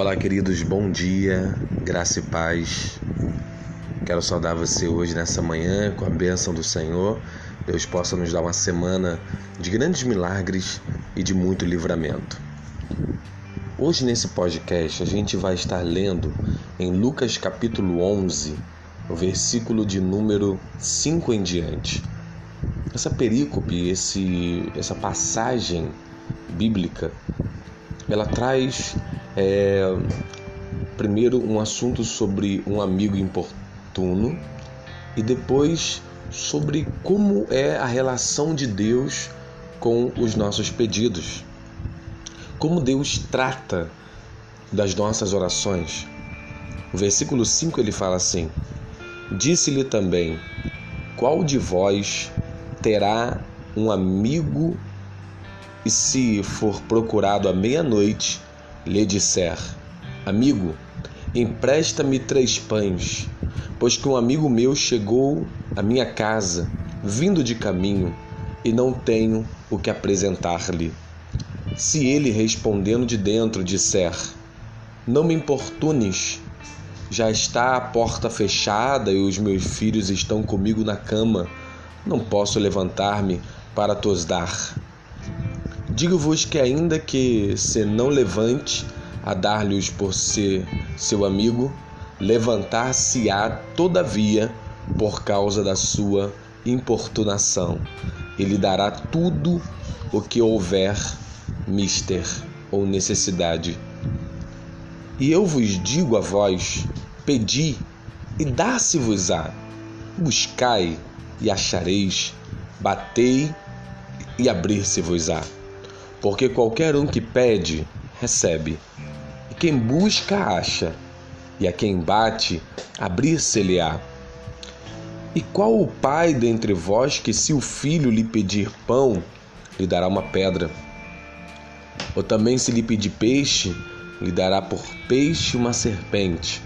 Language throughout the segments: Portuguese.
Olá, queridos, bom dia, graça e paz. Quero saudar você hoje nessa manhã com a bênção do Senhor. Deus possa nos dar uma semana de grandes milagres e de muito livramento. Hoje, nesse podcast, a gente vai estar lendo em Lucas capítulo 11, o versículo de número 5 em diante. Essa perícope, esse, essa passagem bíblica, ela traz é, primeiro um assunto sobre um amigo importuno e depois sobre como é a relação de Deus com os nossos pedidos. Como Deus trata das nossas orações. O versículo 5 ele fala assim: Disse-lhe também: Qual de vós terá um amigo e se for procurado à meia-noite, lhe disser: Amigo, empresta-me três pães, pois que um amigo meu chegou à minha casa, vindo de caminho, e não tenho o que apresentar-lhe. Se ele, respondendo de dentro, disser: Não me importunes, já está a porta fechada e os meus filhos estão comigo na cama, não posso levantar-me para tos dar. Digo-vos que, ainda que se não levante a dar-lhes por ser seu amigo, levantar-se-á, todavia, por causa da sua importunação. Ele dará tudo o que houver mister ou necessidade. E eu vos digo a vós: pedi e dá-se-vos-á, buscai e achareis, batei e abrir-se-vos-á. Porque qualquer um que pede, recebe. E quem busca, acha. E a quem bate, abrir-se-lhe-á. E qual o pai dentre vós que, se o filho lhe pedir pão, lhe dará uma pedra? Ou também, se lhe pedir peixe, lhe dará por peixe uma serpente?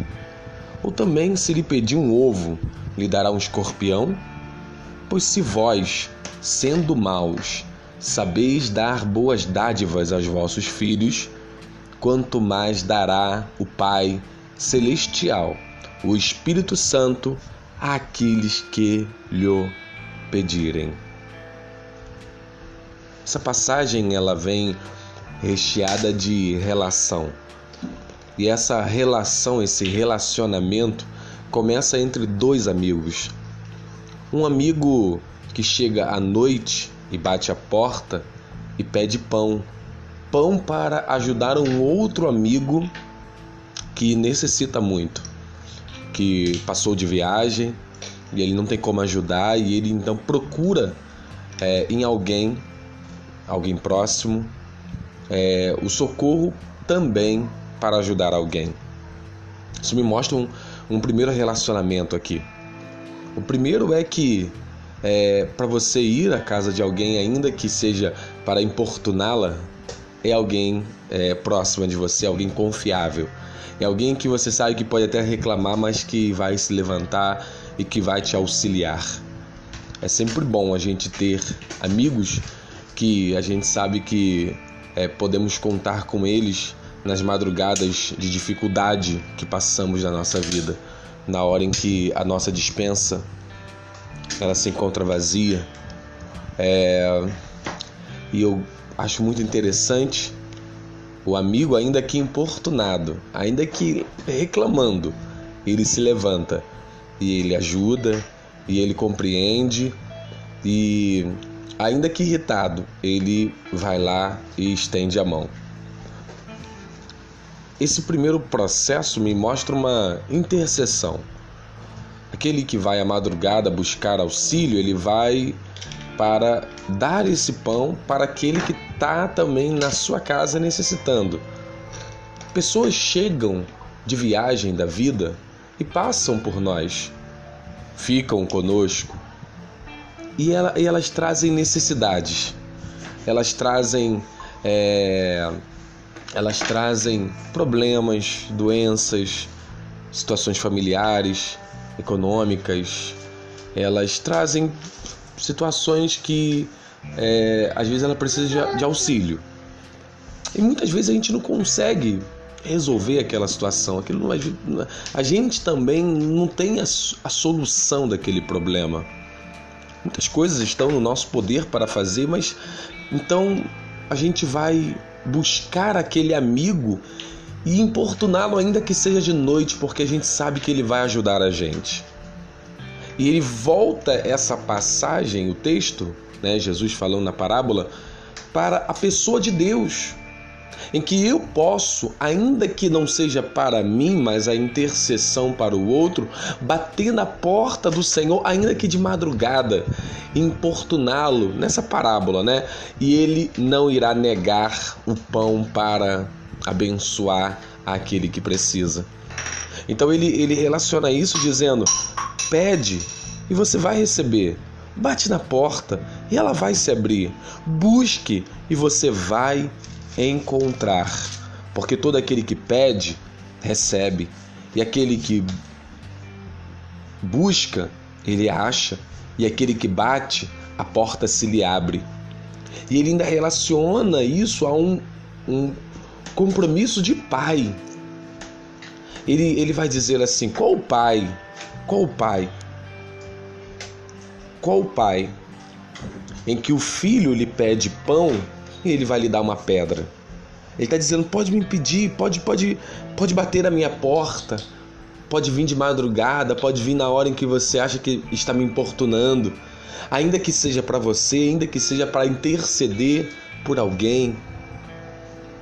Ou também, se lhe pedir um ovo, lhe dará um escorpião? Pois se vós, sendo maus, Sabeis dar boas dádivas aos vossos filhos, quanto mais dará o Pai Celestial, o Espírito Santo, àqueles que lhe pedirem. Essa passagem ela vem recheada de relação. E essa relação, esse relacionamento começa entre dois amigos. Um amigo que chega à noite e bate a porta e pede pão. Pão para ajudar um outro amigo que necessita muito, que passou de viagem e ele não tem como ajudar e ele então procura é, em alguém, alguém próximo, é, o socorro também para ajudar alguém. Isso me mostra um, um primeiro relacionamento aqui. O primeiro é que é, para você ir à casa de alguém, ainda que seja para importuná-la, é alguém é, próximo de você, alguém confiável. É alguém que você sabe que pode até reclamar, mas que vai se levantar e que vai te auxiliar. É sempre bom a gente ter amigos que a gente sabe que é, podemos contar com eles nas madrugadas de dificuldade que passamos na nossa vida, na hora em que a nossa dispensa ela se encontra vazia. É, e eu acho muito interessante o amigo, ainda que importunado, ainda que reclamando, ele se levanta e ele ajuda e ele compreende e ainda que irritado, ele vai lá e estende a mão. Esse primeiro processo me mostra uma intercessão. Aquele que vai à madrugada buscar auxílio, ele vai para dar esse pão para aquele que está também na sua casa necessitando. Pessoas chegam de viagem da vida e passam por nós, ficam conosco e, ela, e elas trazem necessidades, elas trazem é, elas trazem problemas, doenças, situações familiares econômicas, elas trazem situações que é, às vezes ela precisa de, de auxílio. E muitas vezes a gente não consegue resolver aquela situação. Aquilo não a gente também não tem a, a solução daquele problema. Muitas coisas estão no nosso poder para fazer, mas então a gente vai buscar aquele amigo e importuná-lo ainda que seja de noite, porque a gente sabe que ele vai ajudar a gente. E ele volta essa passagem, o texto, né, Jesus falando na parábola, para a pessoa de Deus, em que eu posso, ainda que não seja para mim, mas a intercessão para o outro, bater na porta do Senhor, ainda que de madrugada, importuná-lo nessa parábola, né? E ele não irá negar o pão para abençoar aquele que precisa. Então ele, ele relaciona isso dizendo: pede e você vai receber. Bate na porta e ela vai se abrir. Busque e você vai encontrar. Porque todo aquele que pede, recebe. E aquele que busca, ele acha. E aquele que bate, a porta se lhe abre. E ele ainda relaciona isso a um, um compromisso de pai. Ele, ele vai dizer assim: qual pai? Qual pai? Qual pai em que o filho lhe pede pão e ele vai lhe dar uma pedra? Ele está dizendo: pode me impedir, pode, pode, pode bater na minha porta, pode vir de madrugada, pode vir na hora em que você acha que está me importunando, ainda que seja para você, ainda que seja para interceder por alguém,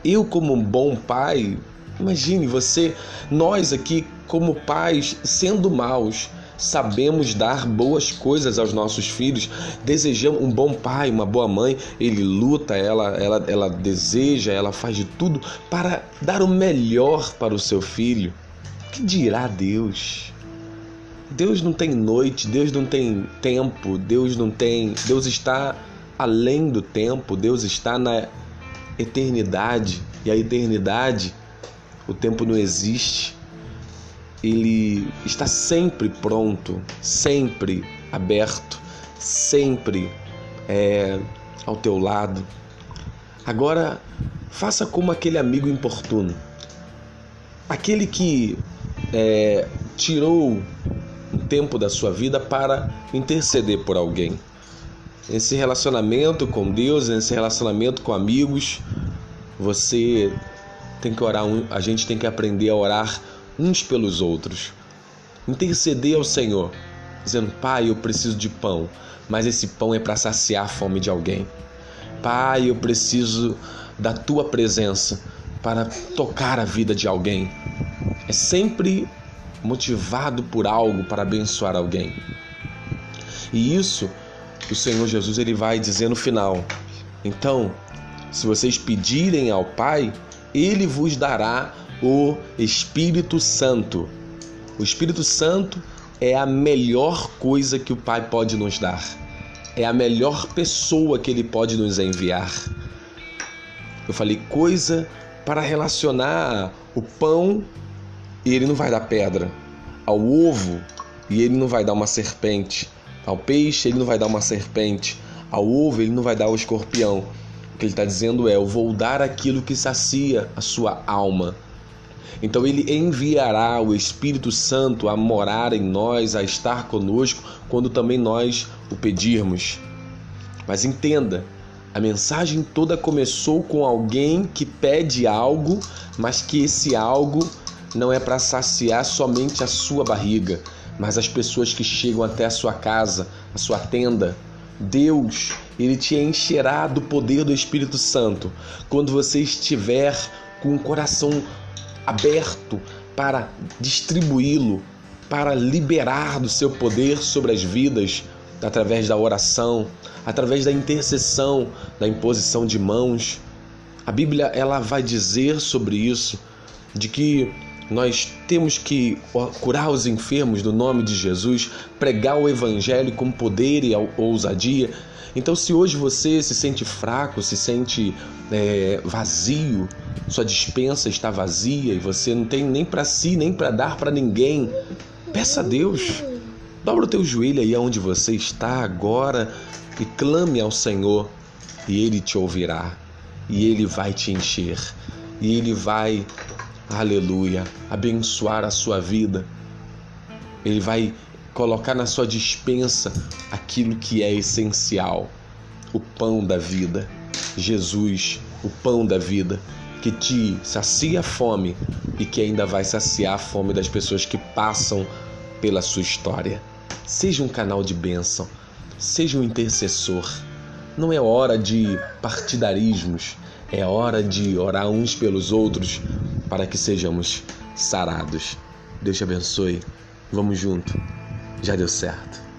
eu, como um bom pai, imagine você, nós aqui, como pais, sendo maus, sabemos dar boas coisas aos nossos filhos, desejamos um bom pai, uma boa mãe, ele luta, ela, ela, ela deseja, ela faz de tudo para dar o melhor para o seu filho. Que dirá Deus? Deus não tem noite, Deus não tem tempo, Deus não tem, Deus está além do tempo, Deus está na eternidade. E a eternidade, o tempo não existe. Ele está sempre pronto, sempre aberto, sempre é, ao teu lado. Agora, faça como aquele amigo importuno, aquele que é, tirou um tempo da sua vida para interceder por alguém esse relacionamento com Deus, nesse relacionamento com amigos, você tem que orar, a gente tem que aprender a orar uns pelos outros. Interceder ao Senhor, dizendo: Pai, eu preciso de pão, mas esse pão é para saciar a fome de alguém. Pai, eu preciso da tua presença para tocar a vida de alguém. É sempre motivado por algo para abençoar alguém. E isso o Senhor Jesus ele vai dizer no final: Então, se vocês pedirem ao Pai, ele vos dará o Espírito Santo. O Espírito Santo é a melhor coisa que o Pai pode nos dar. É a melhor pessoa que ele pode nos enviar. Eu falei coisa para relacionar o pão e ele não vai dar pedra, ao ovo e ele não vai dar uma serpente, ao peixe ele não vai dar uma serpente, ao ovo ele não vai dar o escorpião. Que ele está dizendo é: Eu vou dar aquilo que sacia a sua alma. Então ele enviará o Espírito Santo a morar em nós, a estar conosco, quando também nós o pedirmos. Mas entenda, a mensagem toda começou com alguém que pede algo, mas que esse algo não é para saciar somente a sua barriga, mas as pessoas que chegam até a sua casa, a sua tenda. Deus, ele te encherá do poder do Espírito Santo quando você estiver com o coração aberto para distribuí-lo, para liberar do seu poder sobre as vidas através da oração, através da intercessão, da imposição de mãos. A Bíblia ela vai dizer sobre isso, de que nós temos que curar os enfermos no nome de Jesus, pregar o Evangelho com poder e ousadia. Então, se hoje você se sente fraco, se sente é, vazio, sua dispensa está vazia e você não tem nem para si, nem para dar para ninguém, peça a Deus. Dobra o teu joelho aí onde você está agora e clame ao Senhor e Ele te ouvirá e Ele vai te encher e Ele vai aleluia, abençoar a sua vida. Ele vai colocar na sua dispensa aquilo que é essencial, o pão da vida. Jesus, o pão da vida, que te sacia a fome e que ainda vai saciar a fome das pessoas que passam pela sua história. Seja um canal de bênção, seja um intercessor. Não é hora de partidarismos, é hora de orar uns pelos outros para que sejamos sarados. Deus te abençoe. Vamos junto. Já deu certo.